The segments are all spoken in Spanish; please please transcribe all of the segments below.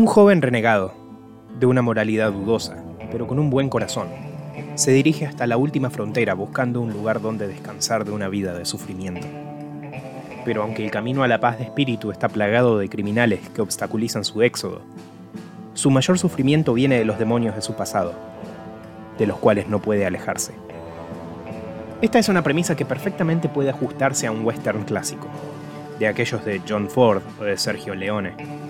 Un joven renegado, de una moralidad dudosa, pero con un buen corazón, se dirige hasta la última frontera buscando un lugar donde descansar de una vida de sufrimiento. Pero aunque el camino a la paz de espíritu está plagado de criminales que obstaculizan su éxodo, su mayor sufrimiento viene de los demonios de su pasado, de los cuales no puede alejarse. Esta es una premisa que perfectamente puede ajustarse a un western clásico, de aquellos de John Ford o de Sergio Leone.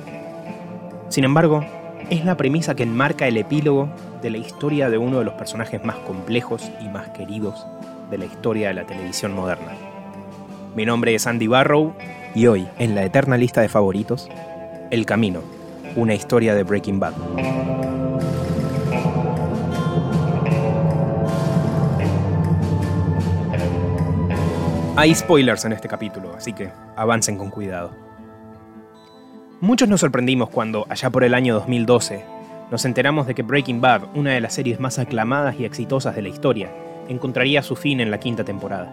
Sin embargo, es la premisa que enmarca el epílogo de la historia de uno de los personajes más complejos y más queridos de la historia de la televisión moderna. Mi nombre es Andy Barrow y hoy, en la eterna lista de favoritos, El Camino, una historia de Breaking Bad. Hay spoilers en este capítulo, así que avancen con cuidado. Muchos nos sorprendimos cuando, allá por el año 2012, nos enteramos de que Breaking Bad, una de las series más aclamadas y exitosas de la historia, encontraría su fin en la quinta temporada.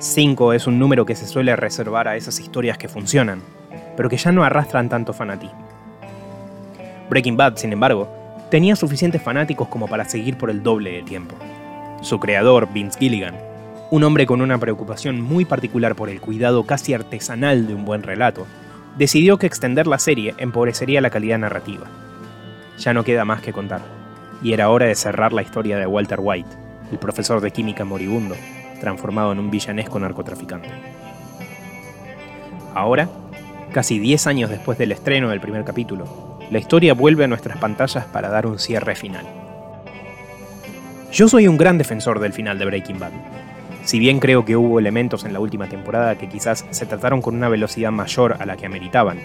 Cinco es un número que se suele reservar a esas historias que funcionan, pero que ya no arrastran tanto fanatismo. Breaking Bad, sin embargo, tenía suficientes fanáticos como para seguir por el doble de tiempo. Su creador, Vince Gilligan, un hombre con una preocupación muy particular por el cuidado casi artesanal de un buen relato, decidió que extender la serie empobrecería la calidad narrativa. Ya no queda más que contar, y era hora de cerrar la historia de Walter White, el profesor de química moribundo, transformado en un villanesco narcotraficante. Ahora, casi 10 años después del estreno del primer capítulo, la historia vuelve a nuestras pantallas para dar un cierre final. Yo soy un gran defensor del final de Breaking Bad, si bien creo que hubo elementos en la última temporada que quizás se trataron con una velocidad mayor a la que ameritaban,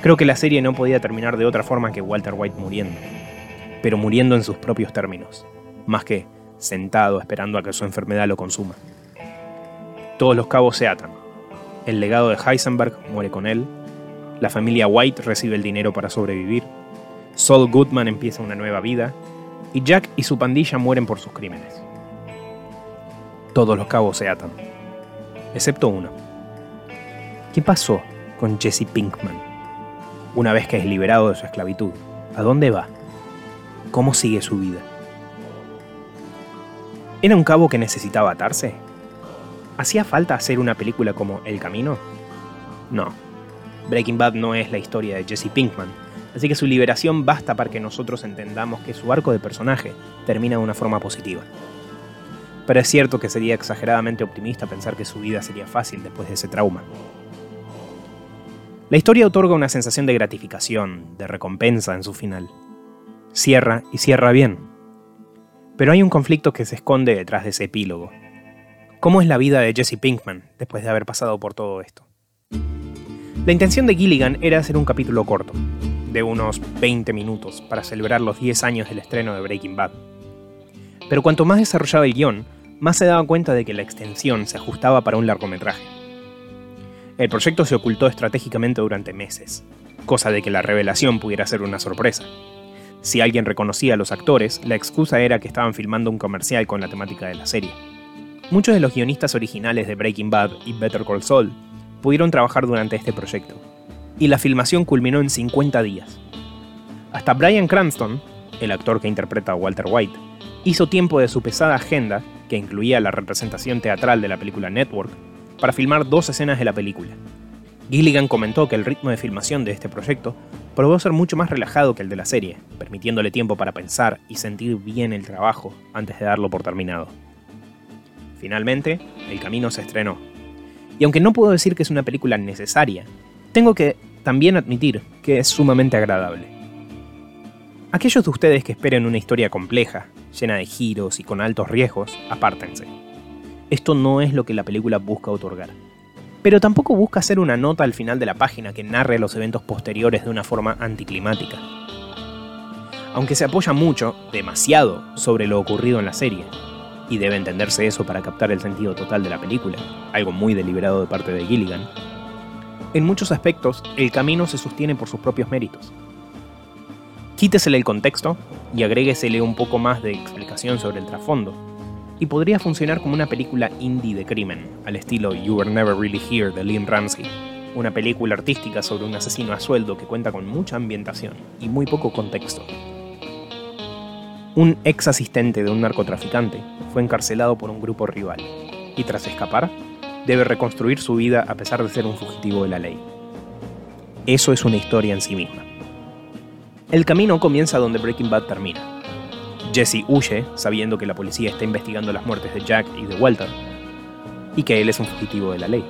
creo que la serie no podía terminar de otra forma que Walter White muriendo, pero muriendo en sus propios términos, más que sentado esperando a que su enfermedad lo consuma. Todos los cabos se atan. El legado de Heisenberg muere con él, la familia White recibe el dinero para sobrevivir, Saul Goodman empieza una nueva vida, y Jack y su pandilla mueren por sus crímenes todos los cabos se atan. Excepto uno. ¿Qué pasó con Jesse Pinkman? Una vez que es liberado de su esclavitud, ¿a dónde va? ¿Cómo sigue su vida? ¿Era un cabo que necesitaba atarse? ¿Hacía falta hacer una película como El Camino? No. Breaking Bad no es la historia de Jesse Pinkman, así que su liberación basta para que nosotros entendamos que su arco de personaje termina de una forma positiva pero es cierto que sería exageradamente optimista pensar que su vida sería fácil después de ese trauma. La historia otorga una sensación de gratificación, de recompensa en su final. Cierra y cierra bien. Pero hay un conflicto que se esconde detrás de ese epílogo. ¿Cómo es la vida de Jesse Pinkman después de haber pasado por todo esto? La intención de Gilligan era hacer un capítulo corto, de unos 20 minutos, para celebrar los 10 años del estreno de Breaking Bad. Pero cuanto más desarrollaba el guion, más se daba cuenta de que la extensión se ajustaba para un largometraje. El proyecto se ocultó estratégicamente durante meses, cosa de que la revelación pudiera ser una sorpresa. Si alguien reconocía a los actores, la excusa era que estaban filmando un comercial con la temática de la serie. Muchos de los guionistas originales de Breaking Bad y Better Call Saul pudieron trabajar durante este proyecto, y la filmación culminó en 50 días. Hasta Brian Cranston, el actor que interpreta a Walter White, hizo tiempo de su pesada agenda que incluía la representación teatral de la película Network, para filmar dos escenas de la película. Gilligan comentó que el ritmo de filmación de este proyecto probó ser mucho más relajado que el de la serie, permitiéndole tiempo para pensar y sentir bien el trabajo antes de darlo por terminado. Finalmente, El Camino se estrenó. Y aunque no puedo decir que es una película necesaria, tengo que también admitir que es sumamente agradable. Aquellos de ustedes que esperen una historia compleja, llena de giros y con altos riesgos, apártense. Esto no es lo que la película busca otorgar. Pero tampoco busca hacer una nota al final de la página que narre los eventos posteriores de una forma anticlimática. Aunque se apoya mucho, demasiado, sobre lo ocurrido en la serie, y debe entenderse eso para captar el sentido total de la película, algo muy deliberado de parte de Gilligan, en muchos aspectos el camino se sostiene por sus propios méritos. Quítesele el contexto y agréguesele un poco más de explicación sobre el trasfondo, y podría funcionar como una película indie de crimen, al estilo You Were Never Really Here de Liam Ramsey, una película artística sobre un asesino a sueldo que cuenta con mucha ambientación y muy poco contexto. Un ex asistente de un narcotraficante fue encarcelado por un grupo rival y tras escapar, debe reconstruir su vida a pesar de ser un fugitivo de la ley. Eso es una historia en sí misma. El camino comienza donde Breaking Bad termina. Jesse huye, sabiendo que la policía está investigando las muertes de Jack y de Walter, y que él es un fugitivo de la ley.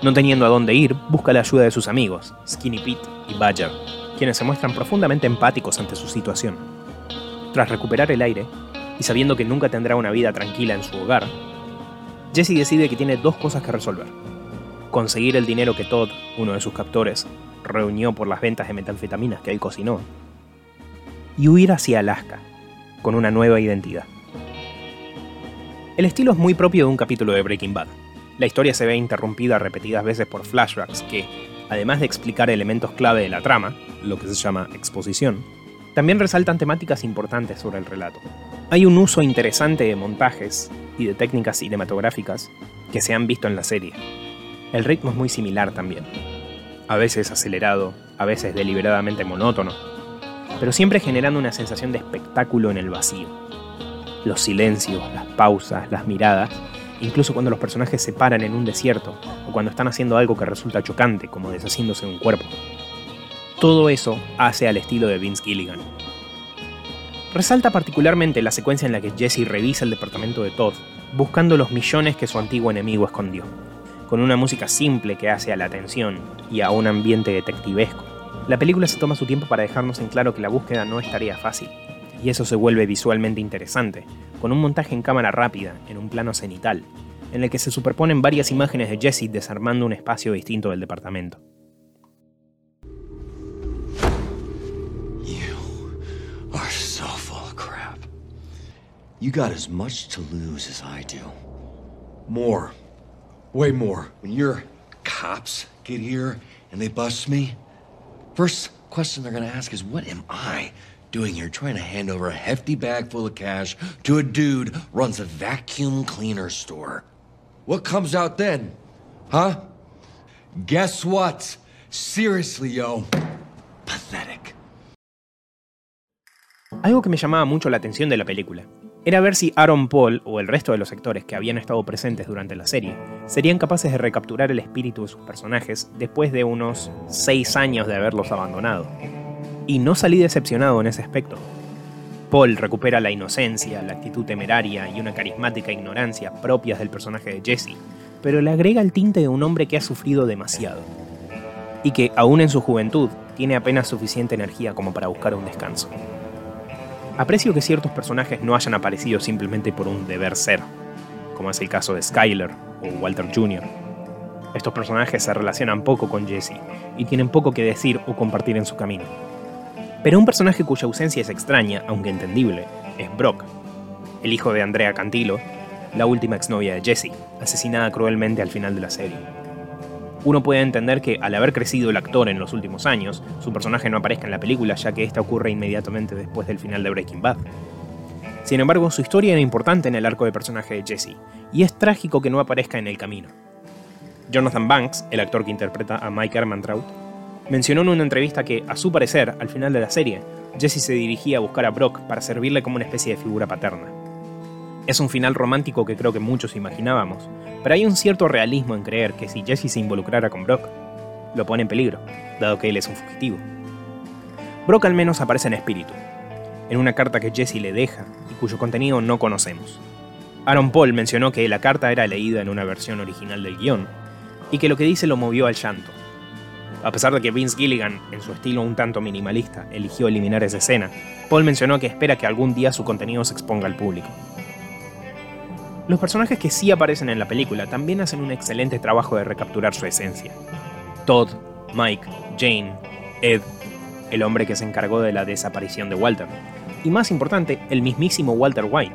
No teniendo a dónde ir, busca la ayuda de sus amigos, Skinny Pete y Badger, quienes se muestran profundamente empáticos ante su situación. Tras recuperar el aire, y sabiendo que nunca tendrá una vida tranquila en su hogar, Jesse decide que tiene dos cosas que resolver. Conseguir el dinero que Todd, uno de sus captores, reunió por las ventas de metanfetaminas que él cocinó, y huir hacia Alaska, con una nueva identidad. El estilo es muy propio de un capítulo de Breaking Bad, la historia se ve interrumpida repetidas veces por flashbacks que, además de explicar elementos clave de la trama, lo que se llama exposición, también resaltan temáticas importantes sobre el relato. Hay un uso interesante de montajes y de técnicas cinematográficas que se han visto en la serie. El ritmo es muy similar también. A veces acelerado, a veces deliberadamente monótono, pero siempre generando una sensación de espectáculo en el vacío. Los silencios, las pausas, las miradas incluso cuando los personajes se paran en un desierto o cuando están haciendo algo que resulta chocante, como deshaciéndose de un cuerpo. Todo eso hace al estilo de Vince Gilligan. Resalta particularmente la secuencia en la que Jesse revisa el departamento de Todd, buscando los millones que su antiguo enemigo escondió, con una música simple que hace a la atención y a un ambiente detectivesco. La película se toma su tiempo para dejarnos en claro que la búsqueda no es tarea fácil, y eso se vuelve visualmente interesante, con un montaje en cámara rápida, en un plano cenital, en el que se superponen varias imágenes de Jesse desarmando un espacio distinto del departamento. More. Way more. When your cops get here and they bust me, first question they're gonna ask is, what am I doing here trying to hand over a hefty bag full of cash to a dude runs a vacuum cleaner store. What comes out then? Huh? Guess what? Seriously, yo. Pathetic. Algo que me llamaba mucho la atención de la película era ver si Aaron Paul o el resto de los actores que habían estado presentes durante la serie serían capaces de recapturar el espíritu de sus personajes después de unos 6 años de haberlos abandonado y no salí decepcionado en ese aspecto. Paul recupera la inocencia, la actitud temeraria y una carismática ignorancia propias del personaje de Jesse, pero le agrega el tinte de un hombre que ha sufrido demasiado. Y que, aún en su juventud, tiene apenas suficiente energía como para buscar un descanso. Aprecio que ciertos personajes no hayan aparecido simplemente por un deber ser, como es el caso de Skyler o Walter Jr. Estos personajes se relacionan poco con Jesse y tienen poco que decir o compartir en su camino. Pero un personaje cuya ausencia es extraña, aunque entendible, es Brock, el hijo de Andrea Cantilo, la última exnovia de Jesse, asesinada cruelmente al final de la serie. Uno puede entender que, al haber crecido el actor en los últimos años, su personaje no aparezca en la película, ya que esta ocurre inmediatamente después del final de Breaking Bad. Sin embargo, su historia era importante en el arco de personaje de Jesse, y es trágico que no aparezca en el camino. Jonathan Banks, el actor que interpreta a Mike Ehrmantraut, mencionó en una entrevista que, a su parecer, al final de la serie, Jesse se dirigía a buscar a Brock para servirle como una especie de figura paterna. Es un final romántico que creo que muchos imaginábamos, pero hay un cierto realismo en creer que si Jesse se involucrara con Brock, lo pone en peligro, dado que él es un fugitivo. Brock al menos aparece en espíritu, en una carta que Jesse le deja y cuyo contenido no conocemos. Aaron Paul mencionó que la carta era leída en una versión original del guion, y que lo que dice lo movió al llanto, a pesar de que Vince Gilligan, en su estilo un tanto minimalista, eligió eliminar esa escena, Paul mencionó que espera que algún día su contenido se exponga al público. Los personajes que sí aparecen en la película también hacen un excelente trabajo de recapturar su esencia. Todd, Mike, Jane, Ed, el hombre que se encargó de la desaparición de Walter, y más importante, el mismísimo Walter White,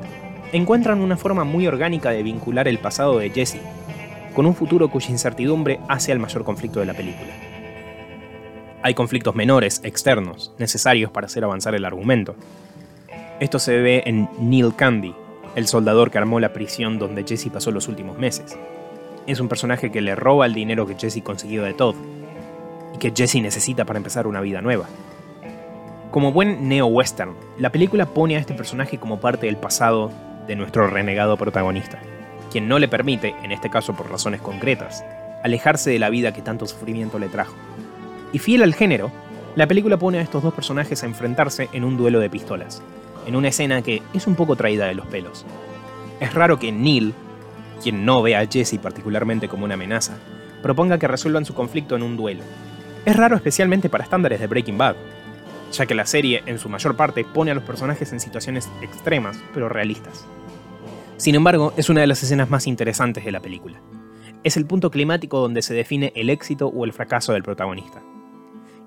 encuentran una forma muy orgánica de vincular el pasado de Jesse con un futuro cuya incertidumbre hace al mayor conflicto de la película. Hay conflictos menores, externos, necesarios para hacer avanzar el argumento. Esto se ve en Neil Candy, el soldador que armó la prisión donde Jesse pasó los últimos meses. es un personaje que le roba el dinero que Jesse consiguió de Todd y que Jesse necesita para empezar una vida nueva. Como buen neo-western, la película pone a este personaje como parte del pasado de nuestro renegado protagonista, quien no le permite, en este caso por razones concretas, alejarse de la vida que tanto sufrimiento le trajo. Y fiel al género, la película pone a estos dos personajes a enfrentarse en un duelo de pistolas, en una escena que es un poco traída de los pelos. Es raro que Neil, quien no ve a Jesse particularmente como una amenaza, proponga que resuelvan su conflicto en un duelo. Es raro especialmente para estándares de Breaking Bad, ya que la serie, en su mayor parte, pone a los personajes en situaciones extremas, pero realistas. Sin embargo, es una de las escenas más interesantes de la película. Es el punto climático donde se define el éxito o el fracaso del protagonista.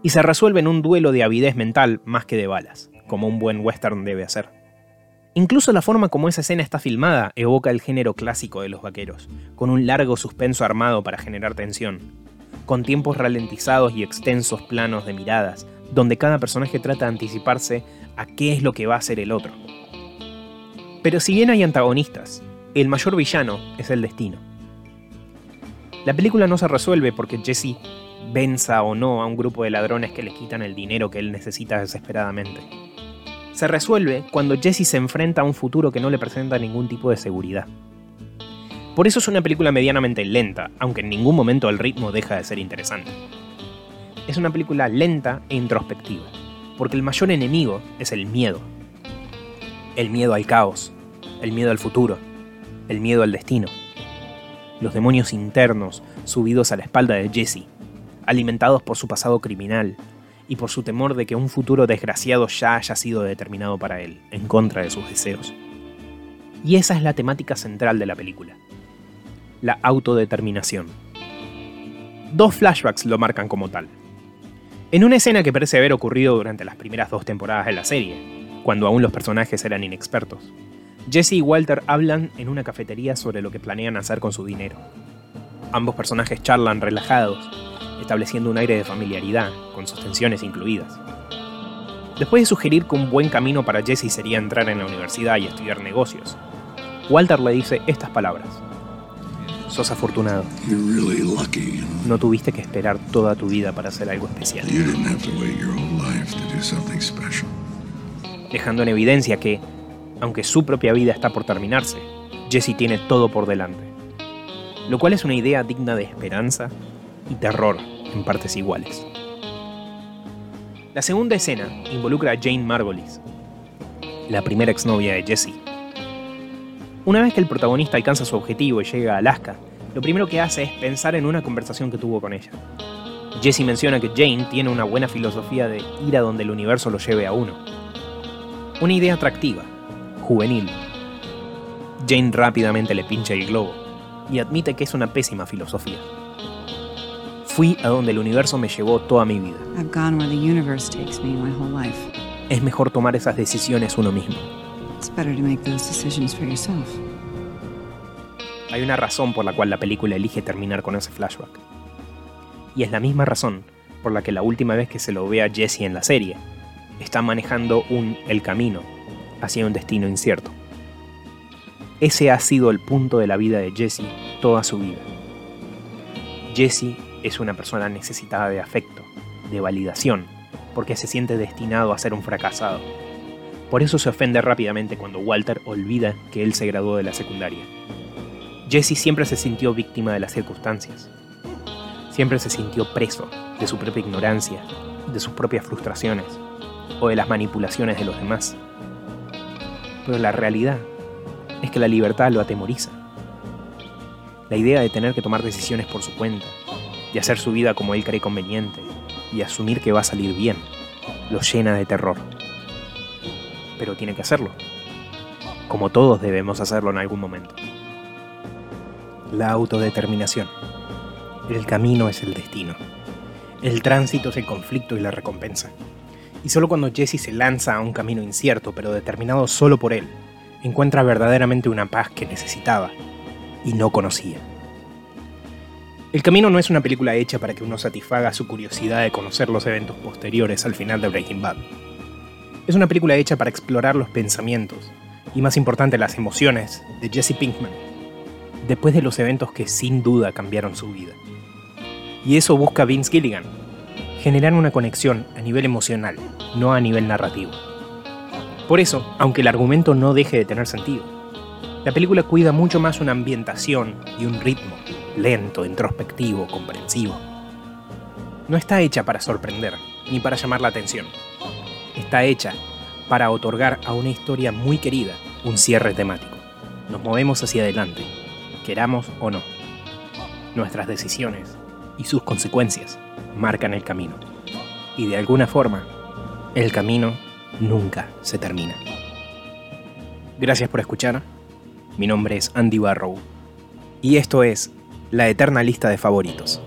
Y se resuelve en un duelo de avidez mental más que de balas, como un buen western debe hacer. Incluso la forma como esa escena está filmada evoca el género clásico de los vaqueros, con un largo suspenso armado para generar tensión, con tiempos ralentizados y extensos planos de miradas, donde cada personaje trata de anticiparse a qué es lo que va a hacer el otro. Pero si bien hay antagonistas, el mayor villano es el destino. La película no se resuelve porque Jesse venza o no a un grupo de ladrones que le quitan el dinero que él necesita desesperadamente. Se resuelve cuando Jesse se enfrenta a un futuro que no le presenta ningún tipo de seguridad. Por eso es una película medianamente lenta, aunque en ningún momento el ritmo deja de ser interesante es una película lenta e introspectiva, porque el mayor enemigo es el miedo. El miedo al caos, el miedo al futuro, el miedo al destino. Los demonios internos subidos a la espalda de Jesse, alimentados por su pasado criminal y por su temor de que un futuro desgraciado ya haya sido determinado para él, en contra de sus deseos. Y esa es la temática central de la película, la autodeterminación. Dos flashbacks lo marcan como tal. En una escena que parece haber ocurrido durante las primeras dos temporadas de la serie, cuando aún los personajes eran inexpertos, Jesse y Walter hablan en una cafetería sobre lo que planean hacer con su dinero. Ambos personajes charlan relajados, estableciendo un aire de familiaridad, con sus tensiones incluidas. Después de sugerir que un buen camino para Jesse sería entrar en la universidad y estudiar negocios, Walter le dice estas palabras. Sos afortunado. No tuviste que esperar toda tu vida para hacer algo especial. Dejando en evidencia que, aunque su propia vida está por terminarse, Jesse tiene todo por delante. Lo cual es una idea digna de esperanza y terror en partes iguales. La segunda escena involucra a Jane Margolis, la primera exnovia de Jesse una vez que el protagonista alcanza su objetivo y llega a Alaska, lo primero que hace es pensar en una conversación que tuvo con ella. Jesse menciona que Jane tiene una buena filosofía de ir a donde el universo lo lleve a uno. Una idea atractiva, juvenil. Jane rápidamente le pincha el globo y admite que es una pésima filosofía. Fui a donde el universo me llevó toda mi vida. Es mejor tomar esas decisiones uno mismo. Hay una razón por la cual la película elige terminar con ese flashback. Y es la misma razón por la que la última vez que se lo ve a Jesse en la serie, está manejando un el camino hacia un destino incierto. Ese ha sido el punto de la vida de Jesse toda su vida. Jesse es una persona necesitada de afecto, de validación, porque se siente destinado a ser un fracasado por eso se ofende rápidamente cuando Walter olvida que él se graduó de la secundaria. Jesse siempre se sintió víctima de las circunstancias. Siempre se sintió preso de su propia ignorancia, de sus propias frustraciones o de las manipulaciones de los demás. Pero la realidad es que la libertad lo atemoriza. La idea de tener que tomar decisiones por su cuenta, de hacer su vida como él cree conveniente y asumir que va a salir bien, lo llena de terror pero tiene que hacerlo. Como todos debemos hacerlo en algún momento. La autodeterminación. El camino es el destino. El tránsito es el conflicto y la recompensa. Y solo cuando Jesse se lanza a un camino incierto, pero determinado solo por él, encuentra verdaderamente una paz que necesitaba y no conocía. El Camino no es una película hecha para que uno satisfaga su curiosidad de conocer los eventos posteriores al final de Breaking Bad. Es una película hecha para explorar los pensamientos y, más importante, las emociones de Jesse Pinkman, después de los eventos que sin duda cambiaron su vida. Y eso busca Vince Gilligan, generar una conexión a nivel emocional, no a nivel narrativo. Por eso, aunque el argumento no deje de tener sentido, la película cuida mucho más una ambientación y un ritmo lento, introspectivo, comprensivo. No está hecha para sorprender, ni para llamar la atención. Está hecha para otorgar a una historia muy querida un cierre temático. Nos movemos hacia adelante, queramos o no. Nuestras decisiones y sus consecuencias marcan el camino. Y de alguna forma, el camino nunca se termina. Gracias por escuchar. Mi nombre es Andy Barrow. Y esto es La Eterna Lista de Favoritos.